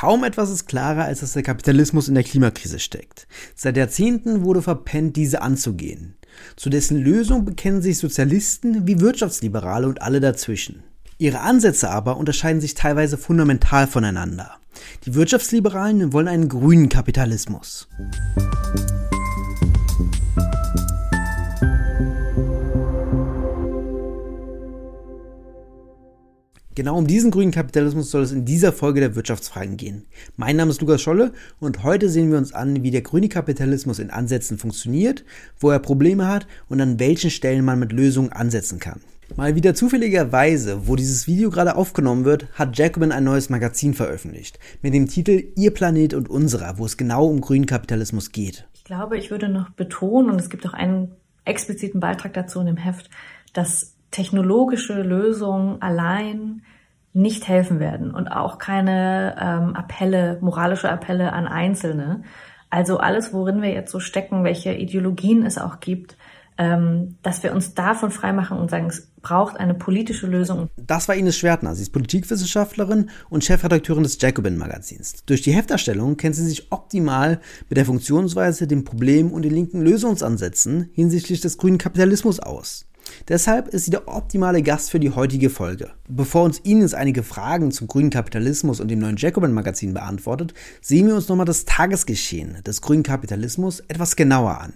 Kaum etwas ist klarer, als dass der Kapitalismus in der Klimakrise steckt. Seit Jahrzehnten wurde verpennt, diese anzugehen. Zu dessen Lösung bekennen sich Sozialisten wie Wirtschaftsliberale und alle dazwischen. Ihre Ansätze aber unterscheiden sich teilweise fundamental voneinander. Die Wirtschaftsliberalen wollen einen grünen Kapitalismus. Genau um diesen grünen Kapitalismus soll es in dieser Folge der Wirtschaftsfragen gehen. Mein Name ist Lukas Scholle und heute sehen wir uns an, wie der grüne Kapitalismus in Ansätzen funktioniert, wo er Probleme hat und an welchen Stellen man mit Lösungen ansetzen kann. Mal wieder zufälligerweise, wo dieses Video gerade aufgenommen wird, hat Jacobin ein neues Magazin veröffentlicht mit dem Titel Ihr Planet und unserer, wo es genau um grünen Kapitalismus geht. Ich glaube, ich würde noch betonen, und es gibt auch einen expliziten Beitrag dazu in dem Heft, dass technologische Lösungen allein nicht helfen werden und auch keine ähm, Appelle, moralische Appelle an Einzelne. Also alles, worin wir jetzt so stecken, welche Ideologien es auch gibt, ähm, dass wir uns davon freimachen und sagen, es braucht eine politische Lösung. Das war Ines Schwertner. Sie ist Politikwissenschaftlerin und Chefredakteurin des Jacobin-Magazins. Durch die Hefterstellung kennt sie sich optimal mit der Funktionsweise, dem Problem und den linken Lösungsansätzen hinsichtlich des grünen Kapitalismus aus. Deshalb ist sie der optimale Gast für die heutige Folge. Bevor uns Ines einige Fragen zum grünen Kapitalismus und dem neuen Jacobin-Magazin beantwortet, sehen wir uns nochmal das Tagesgeschehen des grünen Kapitalismus etwas genauer an.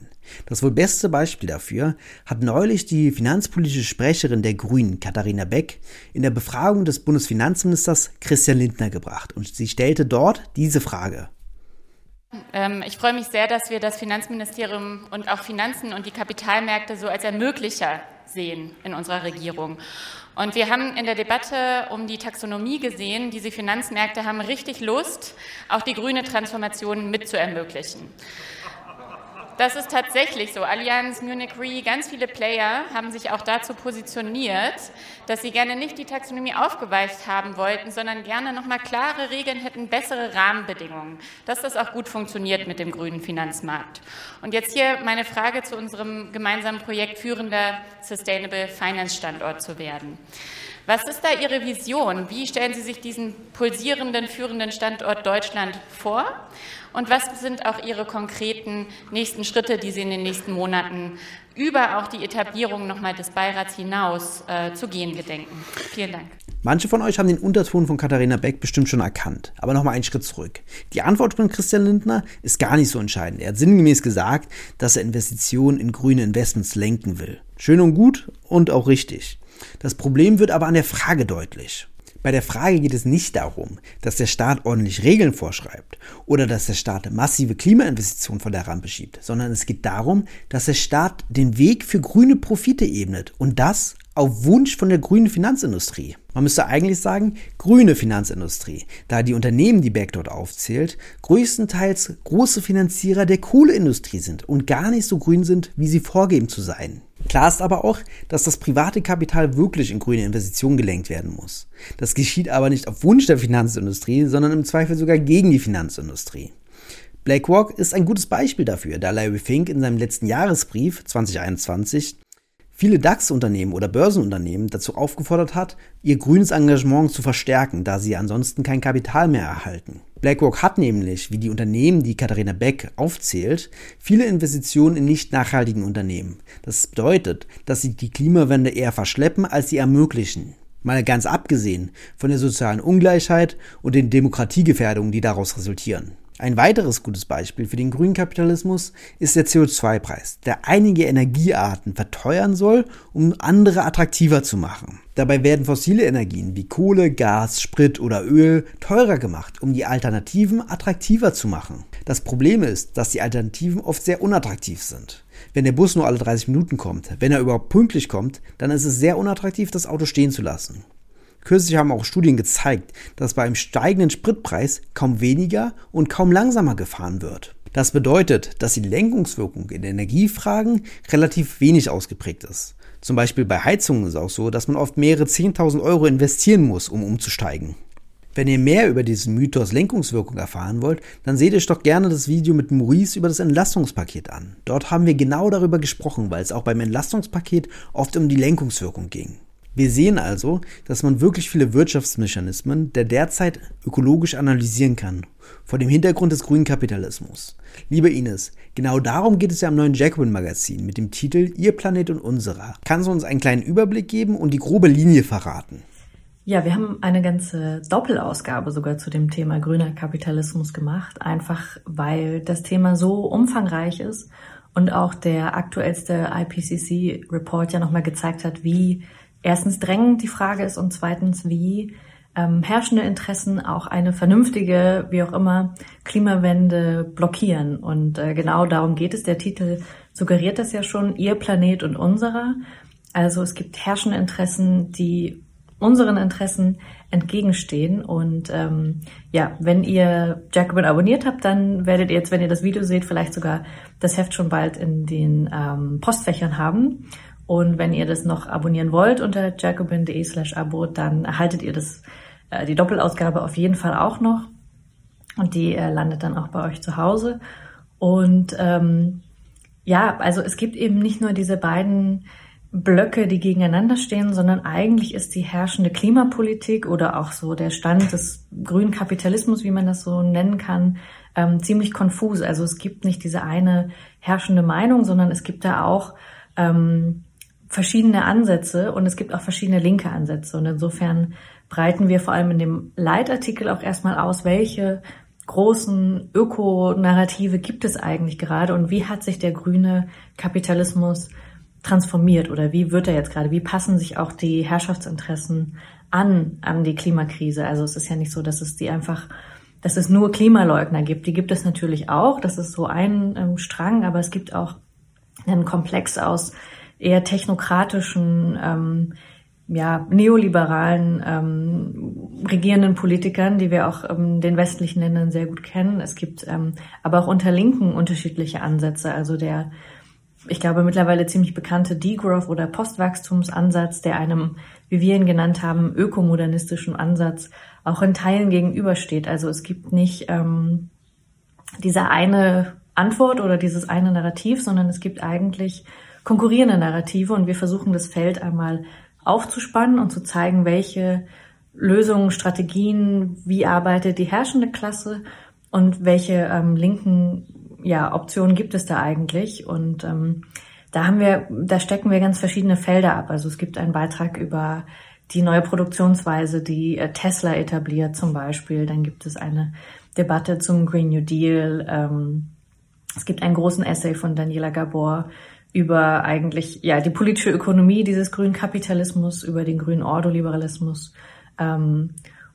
Das wohl beste Beispiel dafür hat neulich die finanzpolitische Sprecherin der Grünen, Katharina Beck, in der Befragung des Bundesfinanzministers Christian Lindner gebracht und sie stellte dort diese Frage. Ähm, ich freue mich sehr, dass wir das Finanzministerium und auch Finanzen und die Kapitalmärkte so als Ermöglicher sehen in unserer Regierung. Und wir haben in der Debatte um die Taxonomie gesehen, diese Finanzmärkte haben richtig Lust, auch die grüne Transformation mit zu ermöglichen. Das ist tatsächlich so. Allianz, Munich Re, ganz viele Player haben sich auch dazu positioniert, dass sie gerne nicht die Taxonomie aufgeweicht haben wollten, sondern gerne nochmal klare Regeln hätten, bessere Rahmenbedingungen, dass das auch gut funktioniert mit dem grünen Finanzmarkt. Und jetzt hier meine Frage zu unserem gemeinsamen Projekt, führender Sustainable Finance Standort zu werden. Was ist da Ihre Vision? Wie stellen Sie sich diesen pulsierenden, führenden Standort Deutschland vor? Und was sind auch Ihre konkreten nächsten Schritte, die Sie in den nächsten Monaten über auch die Etablierung nochmal des Beirats hinaus äh, zu gehen gedenken? Vielen Dank. Manche von euch haben den Unterton von Katharina Beck bestimmt schon erkannt. Aber nochmal einen Schritt zurück. Die Antwort von Christian Lindner ist gar nicht so entscheidend. Er hat sinngemäß gesagt, dass er Investitionen in grüne Investments lenken will. Schön und gut und auch richtig. Das Problem wird aber an der Frage deutlich. Bei der Frage geht es nicht darum, dass der Staat ordentlich Regeln vorschreibt oder dass der Staat massive Klimainvestitionen von der Rampe schiebt, sondern es geht darum, dass der Staat den Weg für grüne Profite ebnet und das auf Wunsch von der grünen Finanzindustrie. Man müsste eigentlich sagen, grüne Finanzindustrie, da die Unternehmen, die Beck dort aufzählt, größtenteils große Finanzierer der Kohleindustrie sind und gar nicht so grün sind, wie sie vorgeben zu sein. Klar ist aber auch, dass das private Kapital wirklich in grüne Investitionen gelenkt werden muss. Das geschieht aber nicht auf Wunsch der Finanzindustrie, sondern im Zweifel sogar gegen die Finanzindustrie. BlackRock ist ein gutes Beispiel dafür, da Larry Fink in seinem letzten Jahresbrief 2021 viele DAX-Unternehmen oder Börsenunternehmen dazu aufgefordert hat, ihr grünes Engagement zu verstärken, da sie ansonsten kein Kapital mehr erhalten. BlackRock hat nämlich, wie die Unternehmen, die Katharina Beck aufzählt, viele Investitionen in nicht nachhaltigen Unternehmen. Das bedeutet, dass sie die Klimawende eher verschleppen, als sie ermöglichen. Mal ganz abgesehen von der sozialen Ungleichheit und den Demokratiegefährdungen, die daraus resultieren. Ein weiteres gutes Beispiel für den grünen Kapitalismus ist der CO2-Preis, der einige Energiearten verteuern soll, um andere attraktiver zu machen. Dabei werden fossile Energien wie Kohle, Gas, Sprit oder Öl teurer gemacht, um die Alternativen attraktiver zu machen. Das Problem ist, dass die Alternativen oft sehr unattraktiv sind. Wenn der Bus nur alle 30 Minuten kommt, wenn er überhaupt pünktlich kommt, dann ist es sehr unattraktiv, das Auto stehen zu lassen. Kürzlich haben auch Studien gezeigt, dass beim steigenden Spritpreis kaum weniger und kaum langsamer gefahren wird. Das bedeutet, dass die Lenkungswirkung in Energiefragen relativ wenig ausgeprägt ist. Zum Beispiel bei Heizungen ist es auch so, dass man oft mehrere 10.000 Euro investieren muss, um umzusteigen. Wenn ihr mehr über diesen Mythos Lenkungswirkung erfahren wollt, dann seht euch doch gerne das Video mit Maurice über das Entlastungspaket an. Dort haben wir genau darüber gesprochen, weil es auch beim Entlastungspaket oft um die Lenkungswirkung ging. Wir sehen also, dass man wirklich viele Wirtschaftsmechanismen der derzeit ökologisch analysieren kann, vor dem Hintergrund des grünen Kapitalismus. Liebe Ines, genau darum geht es ja im neuen Jacobin Magazin mit dem Titel Ihr Planet und unserer. Kannst du uns einen kleinen Überblick geben und die grobe Linie verraten? Ja, wir haben eine ganze Doppelausgabe sogar zu dem Thema grüner Kapitalismus gemacht, einfach weil das Thema so umfangreich ist und auch der aktuellste IPCC-Report ja nochmal gezeigt hat, wie erstens drängend die Frage ist und zweitens, wie ähm, herrschende Interessen auch eine vernünftige, wie auch immer, Klimawende blockieren. Und äh, genau darum geht es. Der Titel suggeriert das ja schon, ihr Planet und unserer. Also es gibt herrschende Interessen, die unseren Interessen entgegenstehen. Und ähm, ja, wenn ihr Jacobin abonniert habt, dann werdet ihr jetzt, wenn ihr das Video seht, vielleicht sogar das Heft schon bald in den ähm, Postfächern haben. Und wenn ihr das noch abonnieren wollt unter jacobin.de slash abo, dann erhaltet ihr das, äh, die Doppelausgabe auf jeden Fall auch noch. Und die äh, landet dann auch bei euch zu Hause. Und ähm, ja, also es gibt eben nicht nur diese beiden Blöcke, die gegeneinander stehen, sondern eigentlich ist die herrschende Klimapolitik oder auch so der Stand des grünen Kapitalismus, wie man das so nennen kann, ähm, ziemlich konfus. Also es gibt nicht diese eine herrschende Meinung, sondern es gibt da auch ähm, verschiedene Ansätze und es gibt auch verschiedene linke Ansätze. Und insofern breiten wir vor allem in dem Leitartikel auch erstmal aus, welche großen Ökonarrative gibt es eigentlich gerade und wie hat sich der grüne Kapitalismus transformiert oder wie wird er jetzt gerade? Wie passen sich auch die Herrschaftsinteressen an, an die Klimakrise? Also es ist ja nicht so, dass es die einfach, dass es nur Klimaleugner gibt. Die gibt es natürlich auch. Das ist so ein ähm, Strang, aber es gibt auch einen Komplex aus eher technokratischen, ähm, ja, neoliberalen ähm, regierenden Politikern, die wir auch ähm, den westlichen Ländern sehr gut kennen. Es gibt ähm, aber auch unter Linken unterschiedliche Ansätze. Also der, ich glaube, mittlerweile ziemlich bekannte Degrowth- oder Postwachstumsansatz, der einem, wie wir ihn genannt haben, ökomodernistischen Ansatz auch in Teilen gegenübersteht. Also es gibt nicht ähm, diese eine Antwort oder dieses eine Narrativ, sondern es gibt eigentlich konkurrierende Narrative und wir versuchen das Feld einmal aufzuspannen und zu zeigen, welche Lösungen, Strategien, wie arbeitet die herrschende Klasse und welche ähm, linken ja, Optionen gibt es da eigentlich. Und ähm, da haben wir, da stecken wir ganz verschiedene Felder ab. Also es gibt einen Beitrag über die neue Produktionsweise, die äh, Tesla etabliert zum Beispiel. Dann gibt es eine Debatte zum Green New Deal. Ähm, es gibt einen großen Essay von Daniela Gabor über eigentlich ja die politische Ökonomie dieses grünen Kapitalismus, über den grünen Ordoliberalismus. Ähm,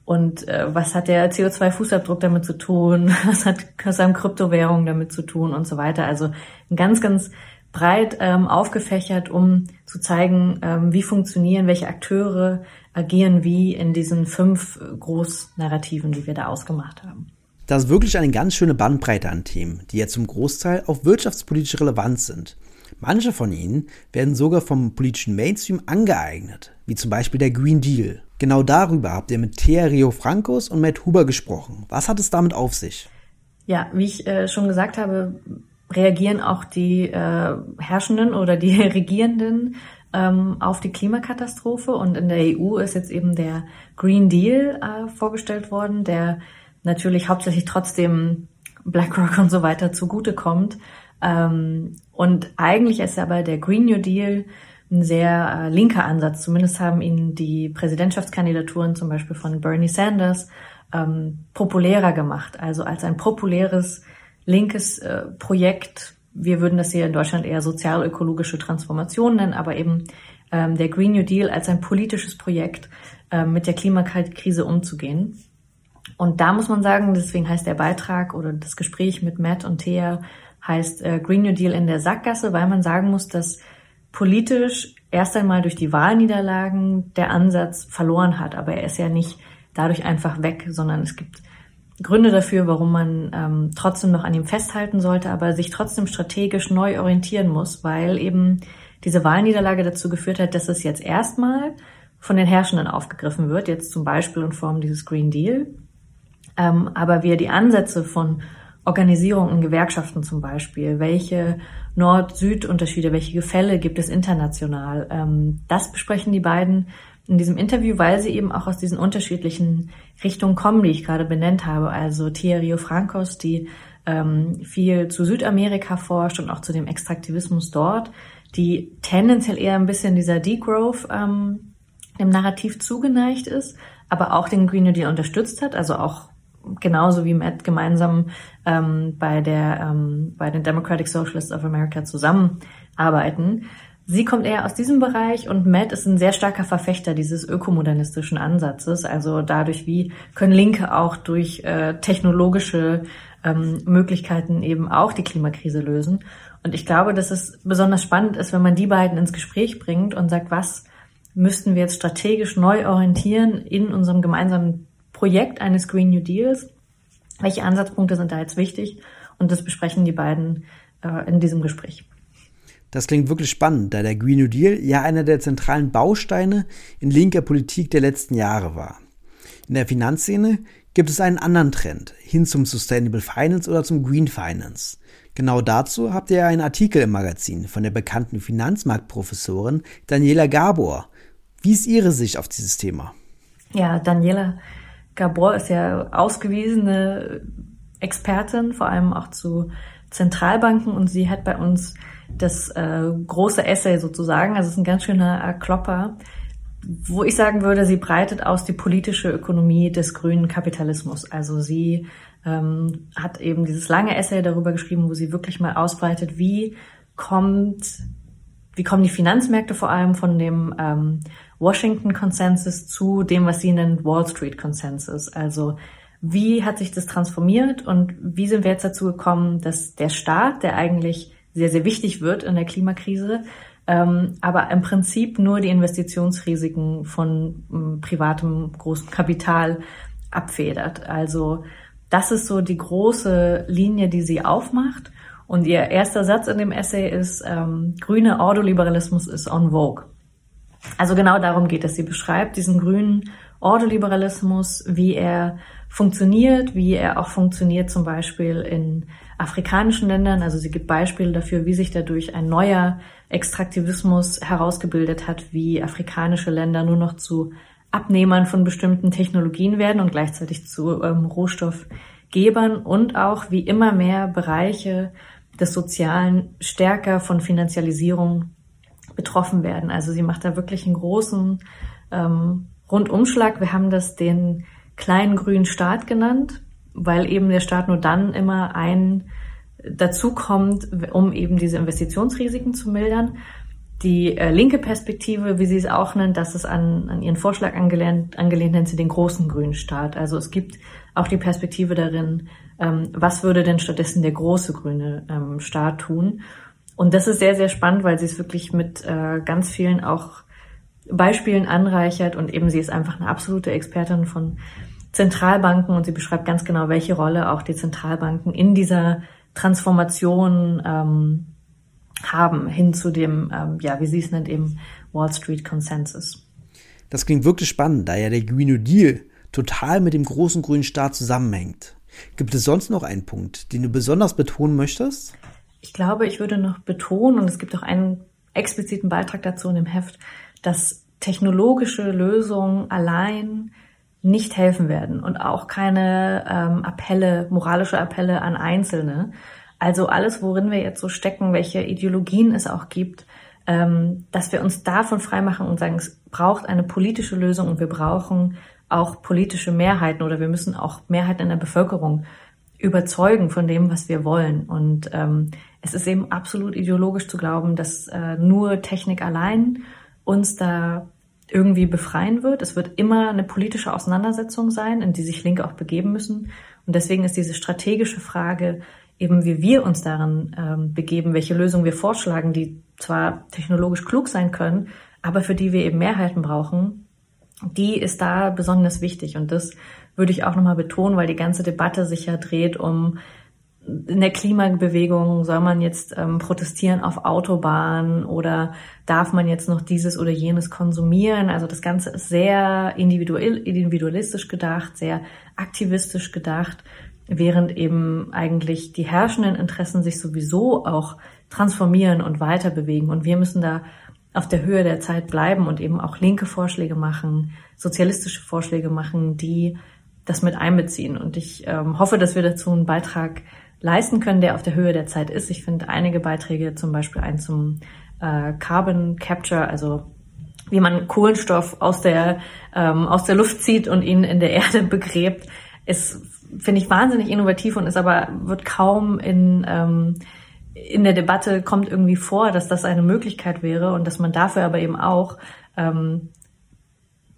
und äh, was hat der CO2-Fußabdruck damit zu tun? Was hat was haben Kryptowährungen damit zu tun und so weiter? Also ganz, ganz breit ähm, aufgefächert, um zu zeigen, ähm, wie funktionieren, welche Akteure agieren wie in diesen fünf Großnarrativen, die wir da ausgemacht haben. Das ist wirklich eine ganz schöne Bandbreite an Themen, die ja zum Großteil auch wirtschaftspolitische Relevanz sind. Manche von ihnen werden sogar vom politischen Mainstream angeeignet, wie zum Beispiel der Green Deal. Genau darüber habt ihr mit Thea Rio Francos und Matt Huber gesprochen. Was hat es damit auf sich? Ja, wie ich äh, schon gesagt habe, reagieren auch die äh, Herrschenden oder die Regierenden ähm, auf die Klimakatastrophe. Und in der EU ist jetzt eben der Green Deal äh, vorgestellt worden, der natürlich hauptsächlich trotzdem BlackRock und so weiter zugutekommt. Ähm, und eigentlich ist aber der Green New Deal ein sehr äh, linker Ansatz. Zumindest haben ihn die Präsidentschaftskandidaturen zum Beispiel von Bernie Sanders ähm, populärer gemacht. Also als ein populäres linkes äh, Projekt. Wir würden das hier in Deutschland eher sozial-ökologische Transformation nennen, aber eben ähm, der Green New Deal als ein politisches Projekt äh, mit der Klimakrise umzugehen. Und da muss man sagen, deswegen heißt der Beitrag oder das Gespräch mit Matt und Thea heißt äh, Green New Deal in der Sackgasse, weil man sagen muss, dass politisch erst einmal durch die Wahlniederlagen der Ansatz verloren hat. Aber er ist ja nicht dadurch einfach weg, sondern es gibt Gründe dafür, warum man ähm, trotzdem noch an ihm festhalten sollte, aber sich trotzdem strategisch neu orientieren muss, weil eben diese Wahlniederlage dazu geführt hat, dass es jetzt erstmal von den Herrschenden aufgegriffen wird, jetzt zum Beispiel in Form dieses Green Deal. Ähm, aber wir die Ansätze von Organisierung in Gewerkschaften zum Beispiel, welche Nord-Süd-Unterschiede, welche Gefälle gibt es international. Ähm, das besprechen die beiden in diesem Interview, weil sie eben auch aus diesen unterschiedlichen Richtungen kommen, die ich gerade benannt habe. Also Rio Francos, die ähm, viel zu Südamerika forscht und auch zu dem Extraktivismus dort, die tendenziell eher ein bisschen dieser Degrowth ähm, dem Narrativ zugeneigt ist, aber auch den Green New Deal unterstützt hat, also auch genauso wie Matt gemeinsam ähm, bei der ähm, bei den Democratic Socialists of America zusammenarbeiten. Sie kommt eher aus diesem Bereich und Matt ist ein sehr starker Verfechter dieses ökomodernistischen Ansatzes. Also dadurch, wie können Linke auch durch äh, technologische ähm, Möglichkeiten eben auch die Klimakrise lösen. Und ich glaube, dass es besonders spannend ist, wenn man die beiden ins Gespräch bringt und sagt, was müssten wir jetzt strategisch neu orientieren in unserem gemeinsamen Projekt eines Green New Deals. Welche Ansatzpunkte sind da jetzt wichtig? Und das besprechen die beiden äh, in diesem Gespräch. Das klingt wirklich spannend, da der Green New Deal ja einer der zentralen Bausteine in linker Politik der letzten Jahre war. In der Finanzszene gibt es einen anderen Trend hin zum Sustainable Finance oder zum Green Finance. Genau dazu habt ihr einen Artikel im Magazin von der bekannten Finanzmarktprofessorin Daniela Gabor. Wie ist Ihre Sicht auf dieses Thema? Ja, Daniela Gabor ist ja ausgewiesene Expertin, vor allem auch zu Zentralbanken und sie hat bei uns das äh, große Essay sozusagen, also es ist ein ganz schöner Klopper, wo ich sagen würde, sie breitet aus die politische Ökonomie des grünen Kapitalismus. Also sie ähm, hat eben dieses lange Essay darüber geschrieben, wo sie wirklich mal ausbreitet, wie kommt, wie kommen die Finanzmärkte vor allem von dem ähm, Washington Consensus zu dem, was sie nennen Wall Street Consensus. Also wie hat sich das transformiert und wie sind wir jetzt dazu gekommen, dass der Staat, der eigentlich sehr, sehr wichtig wird in der Klimakrise, ähm, aber im Prinzip nur die Investitionsrisiken von ähm, privatem großem Kapital abfedert. Also das ist so die große Linie, die sie aufmacht. Und ihr erster Satz in dem Essay ist, ähm, grüne Ordoliberalismus ist on vogue. Also genau darum geht es. Sie beschreibt diesen grünen Ordoliberalismus, wie er funktioniert, wie er auch funktioniert zum Beispiel in afrikanischen Ländern. Also sie gibt Beispiele dafür, wie sich dadurch ein neuer Extraktivismus herausgebildet hat, wie afrikanische Länder nur noch zu Abnehmern von bestimmten Technologien werden und gleichzeitig zu ähm, Rohstoffgebern und auch wie immer mehr Bereiche des Sozialen stärker von Finanzialisierung betroffen werden. Also sie macht da wirklich einen großen ähm, Rundumschlag. Wir haben das den kleinen grünen Staat genannt, weil eben der Staat nur dann immer ein dazu kommt, um eben diese Investitionsrisiken zu mildern. Die äh, linke Perspektive, wie sie es auch nennt, das ist an, an ihren Vorschlag angelehnt, angelehnt nennt sie den großen grünen Staat. Also es gibt auch die Perspektive darin, ähm, was würde denn stattdessen der große grüne ähm, Staat tun? Und das ist sehr, sehr spannend, weil sie es wirklich mit äh, ganz vielen auch Beispielen anreichert und eben sie ist einfach eine absolute Expertin von Zentralbanken und sie beschreibt ganz genau, welche Rolle auch die Zentralbanken in dieser Transformation ähm, haben hin zu dem, ähm, ja, wie sie es nennt, eben Wall Street Consensus. Das klingt wirklich spannend, da ja der Green New Deal total mit dem großen grünen Staat zusammenhängt. Gibt es sonst noch einen Punkt, den du besonders betonen möchtest? Ich glaube, ich würde noch betonen, und es gibt auch einen expliziten Beitrag dazu in dem Heft, dass technologische Lösungen allein nicht helfen werden und auch keine ähm, Appelle, moralische Appelle an Einzelne. Also alles, worin wir jetzt so stecken, welche Ideologien es auch gibt, ähm, dass wir uns davon freimachen und sagen, es braucht eine politische Lösung und wir brauchen auch politische Mehrheiten oder wir müssen auch Mehrheiten in der Bevölkerung überzeugen von dem, was wir wollen. Und ähm, es ist eben absolut ideologisch zu glauben, dass äh, nur Technik allein uns da irgendwie befreien wird. Es wird immer eine politische Auseinandersetzung sein, in die sich Linke auch begeben müssen. Und deswegen ist diese strategische Frage, eben wie wir uns darin ähm, begeben, welche Lösungen wir vorschlagen, die zwar technologisch klug sein können, aber für die wir eben Mehrheiten brauchen, die ist da besonders wichtig. Und das würde ich auch nochmal betonen, weil die ganze Debatte sich ja dreht um in der Klimabewegung soll man jetzt ähm, protestieren auf Autobahnen oder darf man jetzt noch dieses oder jenes konsumieren? Also das Ganze ist sehr individuell, individualistisch gedacht, sehr aktivistisch gedacht. während eben eigentlich die herrschenden Interessen sich sowieso auch transformieren und weiter bewegen. Und wir müssen da auf der Höhe der Zeit bleiben und eben auch linke Vorschläge machen, sozialistische Vorschläge machen, die das mit einbeziehen. Und ich ähm, hoffe, dass wir dazu einen Beitrag leisten können, der auf der Höhe der Zeit ist. Ich finde einige Beiträge, zum Beispiel einen zum äh, Carbon Capture, also wie man Kohlenstoff aus der, ähm, aus der Luft zieht und ihn in der Erde begräbt, ist, finde ich, wahnsinnig innovativ und ist aber, wird kaum in, ähm, in der Debatte kommt irgendwie vor, dass das eine Möglichkeit wäre und dass man dafür aber eben auch ähm,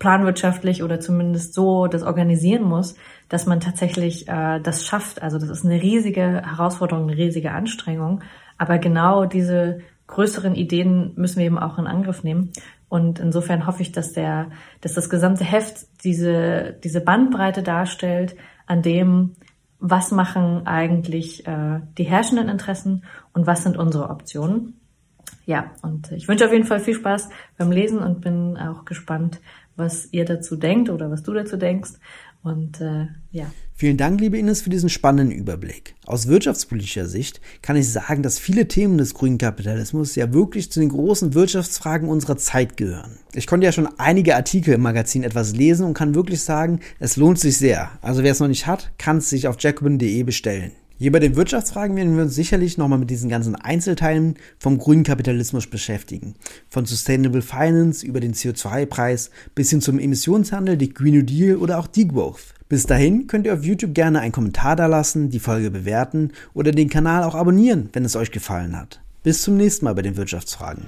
planwirtschaftlich oder zumindest so das organisieren muss, dass man tatsächlich äh, das schafft. Also das ist eine riesige Herausforderung, eine riesige Anstrengung. Aber genau diese größeren Ideen müssen wir eben auch in Angriff nehmen. Und insofern hoffe ich, dass der, dass das gesamte Heft diese, diese Bandbreite darstellt, an dem, was machen eigentlich äh, die herrschenden Interessen und was sind unsere Optionen. Ja, und ich wünsche auf jeden Fall viel Spaß beim Lesen und bin auch gespannt, was ihr dazu denkt oder was du dazu denkst. Und äh, ja. Vielen Dank, liebe Ines, für diesen spannenden Überblick. Aus wirtschaftspolitischer Sicht kann ich sagen, dass viele Themen des grünen Kapitalismus ja wirklich zu den großen Wirtschaftsfragen unserer Zeit gehören. Ich konnte ja schon einige Artikel im Magazin etwas lesen und kann wirklich sagen, es lohnt sich sehr. Also wer es noch nicht hat, kann es sich auf jacobin.de bestellen. Hier bei den Wirtschaftsfragen werden wir uns sicherlich nochmal mit diesen ganzen Einzelteilen vom grünen Kapitalismus beschäftigen. Von Sustainable Finance über den CO2-Preis bis hin zum Emissionshandel, die Green New Deal oder auch Degrowth. Bis dahin könnt ihr auf YouTube gerne einen Kommentar dalassen, die Folge bewerten oder den Kanal auch abonnieren, wenn es euch gefallen hat. Bis zum nächsten Mal bei den Wirtschaftsfragen.